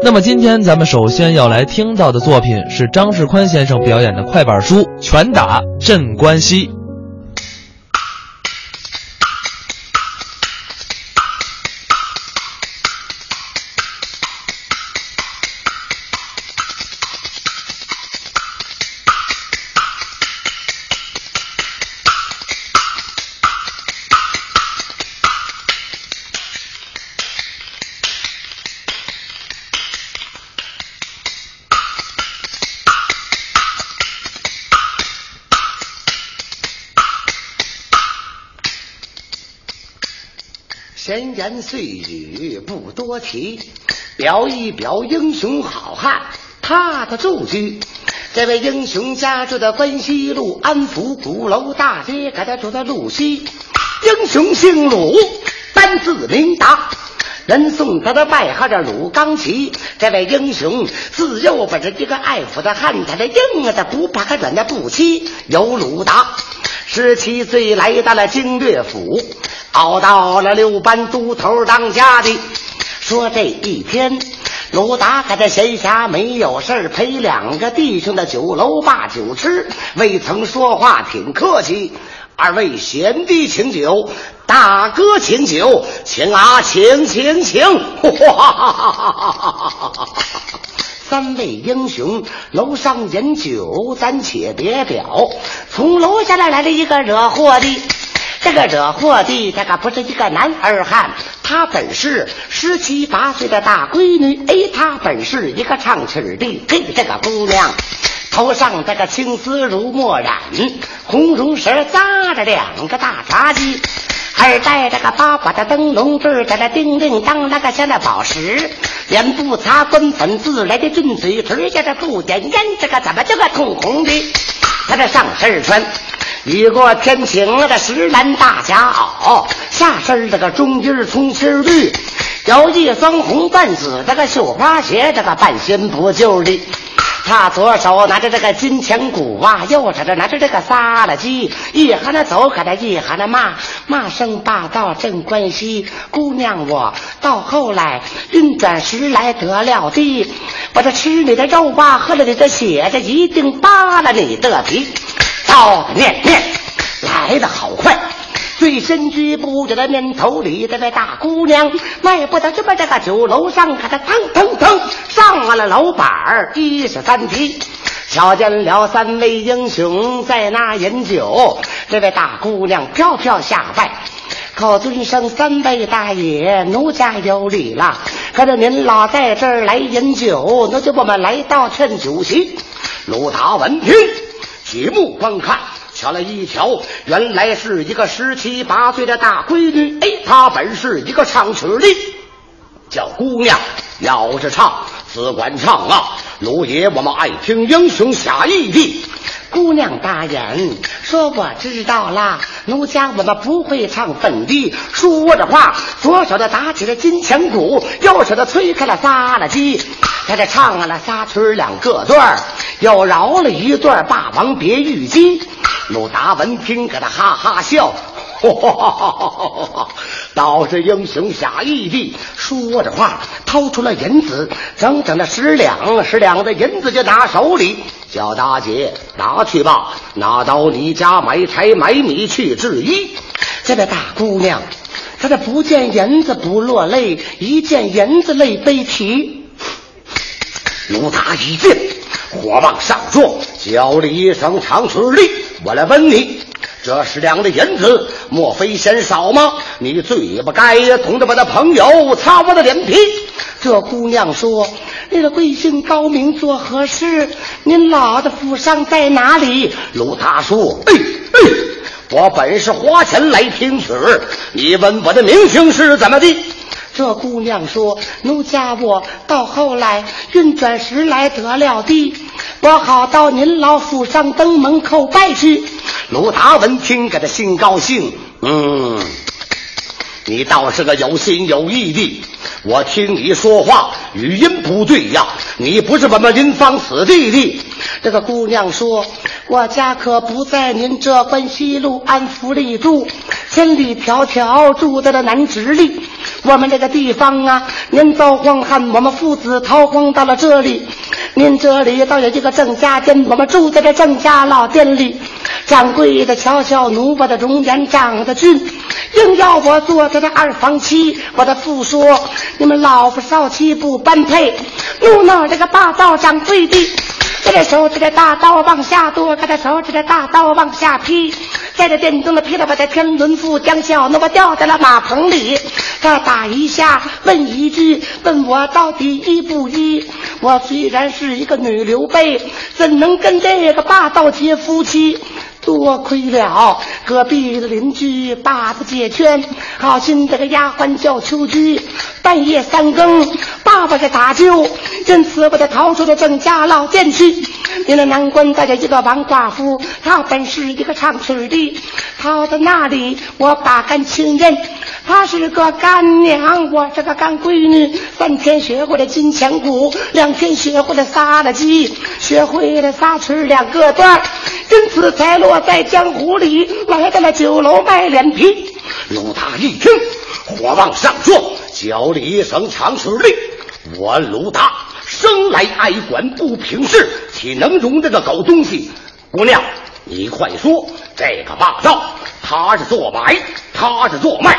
那么今天咱们首先要来听到的作品是张世宽先生表演的快板书《拳打镇关西》。闲言碎语不多提，表一表英雄好汉他的住居。这位英雄家住在关西路安福鼓楼大街，给他住在路西。英雄姓鲁，单字明达，人送他的外号叫鲁钢旗。这位英雄自幼本是一个爱抚的汉子，的硬的不怕他软的不欺。有鲁达，十七岁来到了经略府。熬到了六班都头当家的，说这一天，鲁达还在闲暇没有事陪两个弟兄的酒楼把酒吃，未曾说话，挺客气。二位贤弟请酒，大哥请酒，请啊，请请请！哈哈哈哈哈哈三位英雄楼上饮酒，咱且别表。从楼下来来了一个惹祸的。这个惹祸的，他可不是一个男儿汉，他本是十七八岁的大闺女。哎，他本是一个唱曲的，嘿，这个姑娘头上这个青丝如墨染，红绒绳扎着两个大茶几，还戴着个八卦的灯笼坠，在那叮叮当那个像那宝石，脸不擦官粉自来的俊嘴唇，下这不点烟，这个怎么这个通红的？他这上身穿。雨过天晴，那个石蓝大夹袄，下身这个中襟葱心绿，有一双红半紫这个绣花鞋，这个半新不旧的。他左手拿着这个金钱鼓啊，右手这拿着这个撒拉鸡，一喊那走，可他一喊那骂，骂声霸道镇关西。姑娘我到后来运转时来得了地，我这吃你的肉吧，喝了你的血，这一定扒了你的皮。操念念来的好快，最身居不久的念头里，这位大姑娘迈步到这么这个酒楼上，看她腾腾腾上了楼板儿，一十三梯，瞧见了三位英雄在那饮酒。这位大姑娘飘飘下拜，可尊声三位大爷，奴家有礼了。可是您老在这儿来饮酒，那就我们来到劝酒席。鲁达闻听。举目观看，瞧了一瞧，原来是一个十七八岁的大闺女。哎，她本是一个唱曲的，叫姑娘，要是唱，只管唱啊！卢爷，我们爱听英雄侠义的。姑娘大人说：“我知道啦，奴家我们不会唱本地。”说着话，左手的打起了金钱鼓，右手的吹开了撒拉机，他这唱了仨曲两个段又饶了一段《霸王别玉姬》。鲁达闻听，给他哈哈笑。哈哈哈哈哈倒是英雄侠义地，说着话，掏出了银子，整整的十两，十两的银子就拿手里。叫大姐，拿去吧，拿到你家买柴买米去制衣。这位大姑娘，她这不见银子不落泪，一见银子泪悲啼。鲁达一见，火往上撞，叫了一声：“长水力！”我来问你。这十两的银子，莫非嫌少吗？你最不该同着我的朋友擦我的脸皮。这姑娘说：“那个贵姓高明做何事？您老的府上在哪里？”鲁达说：“哎哎，我本是花钱来听曲儿你问我的名姓是怎么的？”这姑娘说：“奴家我到后来运转时来得了的，我好到您老府上登门叩拜去。”卢达闻听，给他心高兴。嗯，你倒是个有心有意的。我听你说话语音不对呀，你不是我们林芳此地的。这个姑娘说：“我家可不在您这关西路安福里住，千里迢迢住在了南直隶。我们这个地方啊，您遭荒旱，我们父子逃荒到了这里。您这里倒有一个郑家店，我们住在这郑家老店里。掌柜的瞧瞧奴我的容颜长得俊，硬要我做他的二房妻。我的父说：“你们老夫少妻不般配。”怒闹这个霸道掌柜的。这个手指的大刀往下剁，他的手指的大刀往下劈，在这电灯的劈了把这天伦富将小那么掉在了马棚里。他打一下，问一句，问我到底依不依？我虽然是一个女刘备，怎能跟这个霸道结夫妻？多亏了隔壁的邻居爸爸解圈，好心这个丫鬟叫秋菊，半夜三更，爸爸在打救，因此把他逃出了郑家老店去。你那难关带着一个王寡妇，她本是一个唱曲的，逃到那里我把干亲人，她是个干娘，我是个干闺女。三天学会了金钱鼓，两天学会了撒了鸡，学会了撒曲两个段因此才落。在江湖里来到了酒楼卖脸皮，鲁达一听，火往上撞，叫了一声长曲令。我鲁达生来爱管不平事，岂能容这个狗东西？姑娘，你快说，这个霸道他是做买，他是做卖，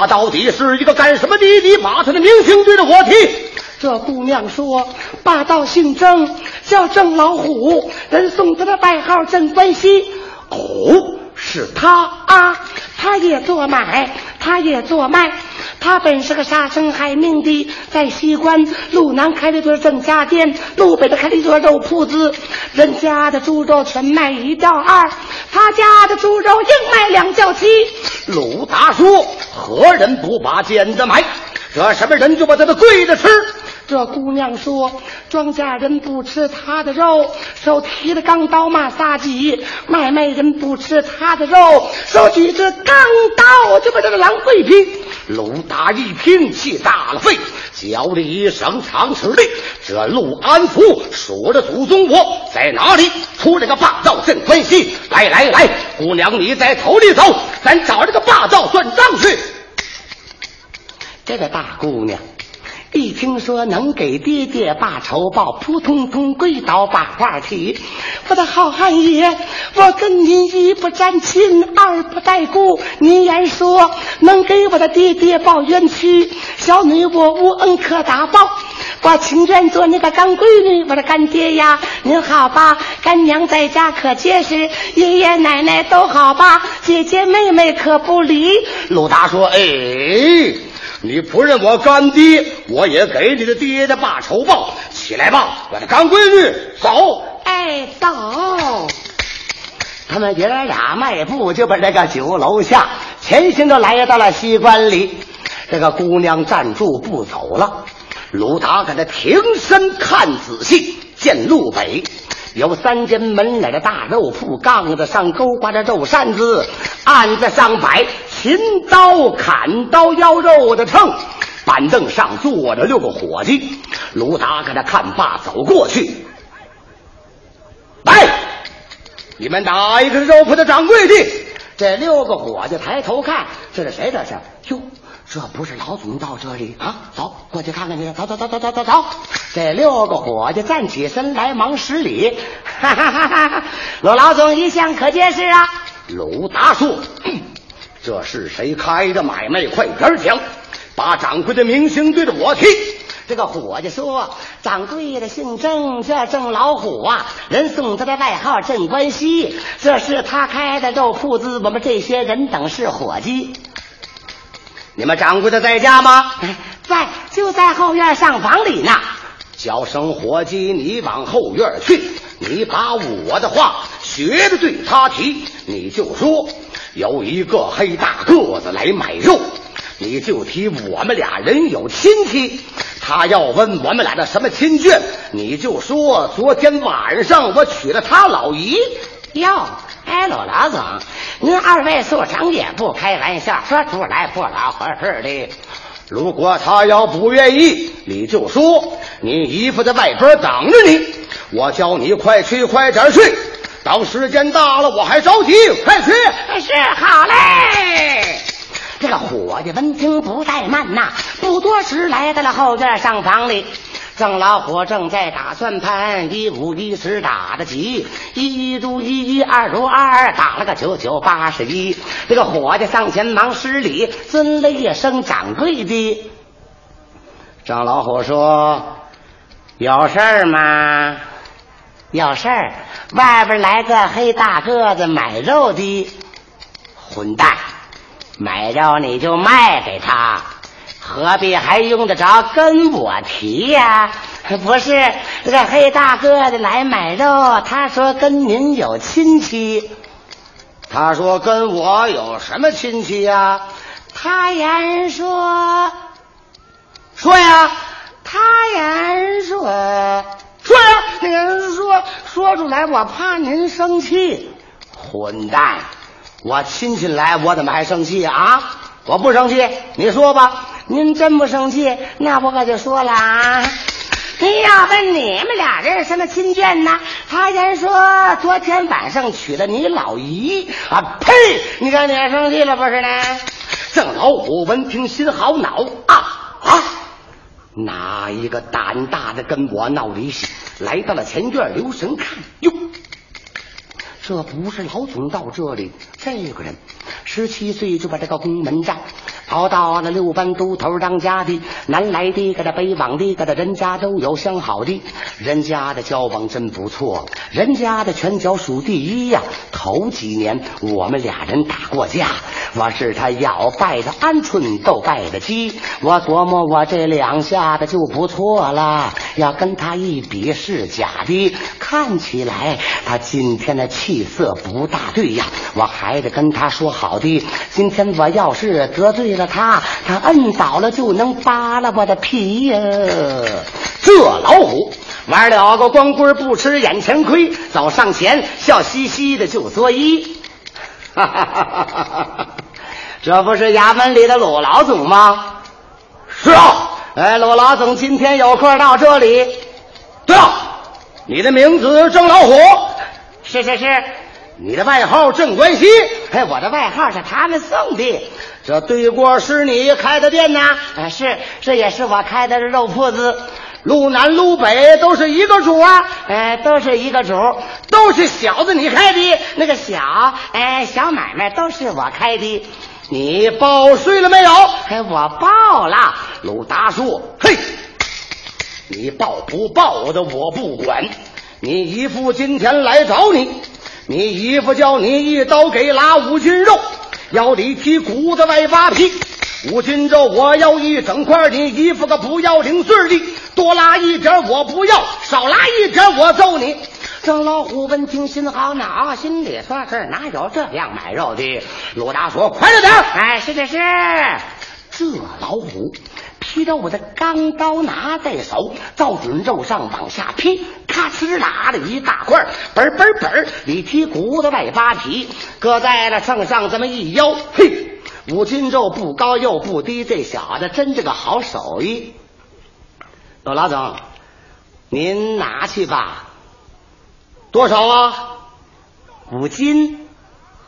他到底是一个干什么的？你把他的名姓对着我提。这姑娘说：“霸道姓郑，叫郑老虎，人送他的外号郑关西。”哦，是他啊，他也做买，他也做卖。他本是个杀生害命的，在西关路南开了一座郑家店，路北的开了一座肉铺子。人家的猪肉全卖一吊二，他家的猪肉硬卖两吊七。鲁达说：“何人不把尖子埋？这什么人就把他的跪着吃。”这姑娘说：“庄稼人不吃他的肉，手提着钢刀骂撒鸡；买卖人不吃他的肉，手举着钢刀就把这个狼跪劈。”鲁达一听，气大了肺，叫了一声长齿令：“这陆安福数着祖宗我在哪里？出了个霸道镇关西！来来来，姑娘你在头里走，咱找这个霸道算账去。”这个大姑娘。一听说能给爹爹把仇报，扑通通跪倒把话提。我的好汉爷，我跟您一不沾亲，二不带故。您言说能给我的爹爹报冤屈，小女我无恩可答报。我情愿做那个干闺女，我的干爹呀，您好吧？干娘在家可结实，爷爷奶奶都好吧？姐姐妹妹可不离。鲁达说：“哎。”你不认我干爹，我也给你的爹的爸仇报。起来吧，我的干闺女，走！哎，走！他们爷俩迈步就把这个酒楼下，前行就来到了西关里。这个姑娘站住不走了。鲁达给他停身看仔细，见路北有三间门脸的大肉铺，杠子上勾挂着肉扇子，案子上摆。秦刀砍刀腰肉的秤，板凳上坐着六个伙计。鲁达给他看罢，走过去。来，你们哪一个肉铺的掌柜的？这六个伙计抬头看，这是谁？这是哟，这不是老总到这里啊？走过去看看去。走走走走走走走。这六个伙计站起身来，忙施礼。哈哈哈哈哈！罗老总一向可结实啊。鲁达说。这是谁开的买卖？快点讲！把掌柜的名姓对着我提。这个伙计说：“掌柜的姓郑，叫郑老虎啊，人送他的外号郑关西。这是他开的肉铺子，我们这些人等是伙计。你们掌柜的在家吗？在，就在后院上房里呢。叫声伙计，你往后院去。你把我的话学着对他提，你就说。”有一个黑大个子来买肉，你就提我们俩人有亲戚。他要问我们俩的什么亲眷，你就说昨天晚上我娶了他老姨。哟，哎，罗老总，您二位所长也不开玩笑，说出来不老合适的。如果他要不愿意，你就说你姨夫在外边等着你，我叫你快去，快点去。等时间大了，我还着急，快去！是好嘞。这个伙计闻听不怠慢呐，不多时来到了后院上房里。郑老虎正在打算盘，一五一十打得急，一如一一，二如二二，打了个九九八十一。这个伙计上前忙施礼，尊了一声掌柜的。郑老虎说：“有事儿吗？有事儿。外边来个黑大个子买肉的，混蛋！买肉你就卖给他。”何必还用得着跟我提呀？不是这个黑大个的来买肉，他说跟您有亲戚。他说跟我有什么亲戚呀？他言说说呀，他言说说呀，那个人说说出来，我怕您生气。混蛋！我亲戚来，我怎么还生气啊？我不生气，你说吧。您真不生气，那我可就说了啊！你要问你们俩人什么亲眷呢？他先说昨天晚上娶了你老姨啊！呸！你看你还生气了不是呢？郑老虎闻听心好恼啊啊！哪一个胆大的跟我闹离戏？来到了前院，留神看哟，这不是老总到这里，这个人十七岁就把这个宫门站。熬到了六班都头当家的，南来的，个的北往的，个的人家都有相好的，人家的交往真不错，人家的拳脚数第一呀。头几年我们俩人打过架，我是他咬败的鹌鹑，斗败的鸡。我琢磨我这两下子就不错了，要跟他一比是假的。看起来他今天的气色不大对呀，我还得跟他说好的。今天我要是得罪了他，他摁倒了就能扒了我的皮呀。这老虎。玩了个光棍不吃眼前亏，走上前笑嘻嘻的就作揖，哈哈哈哈哈哈！这不是衙门里的鲁老总吗？是啊，哎，鲁老总今天有空到这里。对了，你的名字郑老虎？是是是。你的外号郑关西？哎，我的外号是他们送的。这对过是你开的店呐？啊，是，这也是我开的肉铺子。路南路北都是一个主啊，哎，都是一个主，都是小子你开的那个小，哎，小买卖都是我开的。你报税了没有？哎，我报了。鲁达说：“嘿，你报不报的我不管。你姨父今天来找你，你姨父叫你一刀给拉五斤肉，要里剔骨子外扒皮。五斤肉我要一整块，你姨父可不要零碎的。”多拉一点我不要，少拉一点我揍你。郑老虎闻听心好恼，心里说是哪有这样买肉的？鲁达说：“快着点！”哎，是是是。这老虎劈着我的钢刀拿在手，照准肉上往下劈，咔哧拉了一大块，嘣嘣嘣里劈骨头外扒皮，搁在了秤上这么一腰，嘿，五斤肉不高又不低，这小子真是个好手艺。老老总，您拿去吧。多少啊？五斤，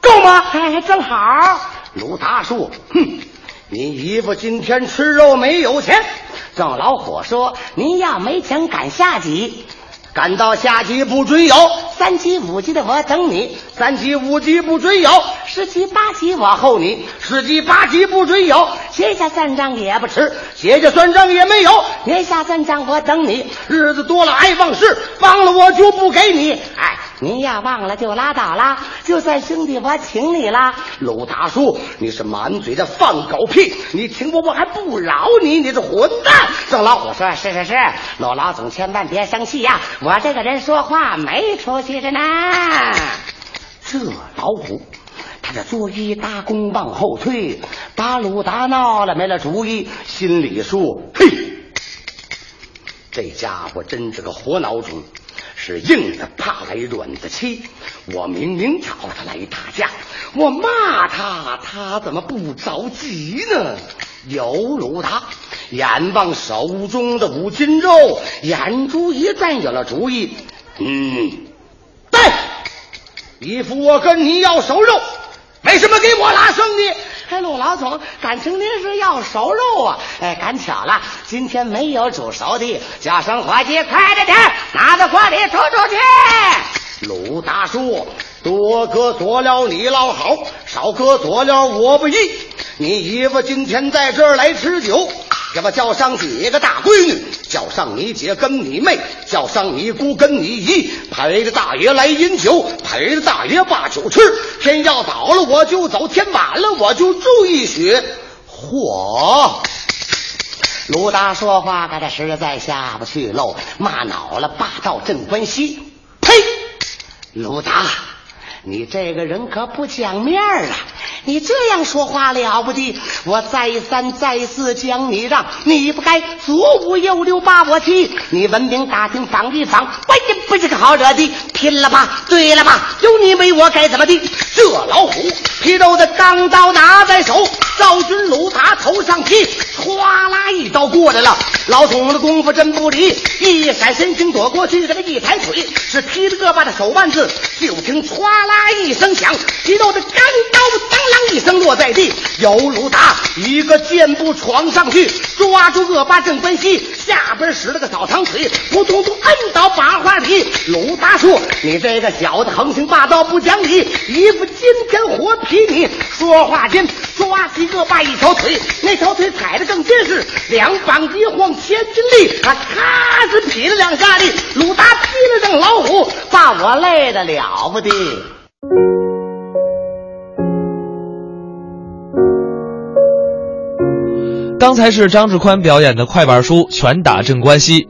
够吗？哎，正好。鲁大树，哼，你姨夫今天吃肉没有钱。郑老火说：“您要没钱赶下级，赶到下级不准有。三级五级的我等你，三级五级不准有。十七八级我候你，十七八级不准有。写下算账也不迟，写下算账也没有。年下算账我等你，日子多了爱忘事，忘了我就不给你。哎，您要忘了就拉倒了，就算兄弟我请你了。鲁大叔，你是满嘴的放狗屁，你请我我还不饶你，你这混蛋！郑老虎说：“是是是，鲁老总千万别生气呀，我这个人说话没出息着呢。”这老虎。这作揖搭弓往后退，打鲁达闹了没了主意，心里说：“嘿，这家伙真是个活孬种，是硬的怕来软的欺。我明明找他来打架，我骂他，他怎么不着急呢？”有鲁达眼望手中的五斤肉，眼珠一转，有了主意。嗯，对，姨夫，我跟你要熟肉。为什么给我拉生的？哎，陆老总，感情您是要熟肉啊？哎，赶巧了，今天没有煮熟的，叫声伙计，快着点，拿到锅里煮煮去。鲁大叔，多哥多了你老好，少哥多了我不依。你姨夫今天在这儿来吃酒。给我叫上几个大闺女，叫上你姐跟你妹，叫上你姑跟你姨，陪着大爷来饮酒，陪着大爷把酒吃。天要早了我就走，天晚了我就住一宿。嚯！鲁达说话，他这实在下不去喽，骂恼了霸道镇关西。呸！鲁达，你这个人可不讲面儿啊！你这样说话了不得！我再三再四将你让，你不该左五右六把我踢。你文明打听访一访，我也不是个好惹的。拼了吧！对了吧？有你没我该怎么的？这老虎皮肉的钢刀拿在手，赵军鲁达头上劈，哗啦一刀过来了。老总的功夫真不离，一闪身形躲过去，给他一抬腿，是劈了个把的手腕子。就听唰啦一声响，皮肉的钢刀当啷一声落在地。有鲁达一个箭步闯上去，抓住恶霸郑关西下边使了个扫堂腿，扑通通摁倒把花皮。鲁达说。你这个小子横行霸道不讲理，一副今天活皮你！说话间，抓起恶霸一条腿，那条腿踩得更结实，两膀一晃千斤力，他，咔是劈了两下力。鲁达劈了正老虎，把我累得了不得。刚才是张志宽表演的快板书《拳打镇关西》。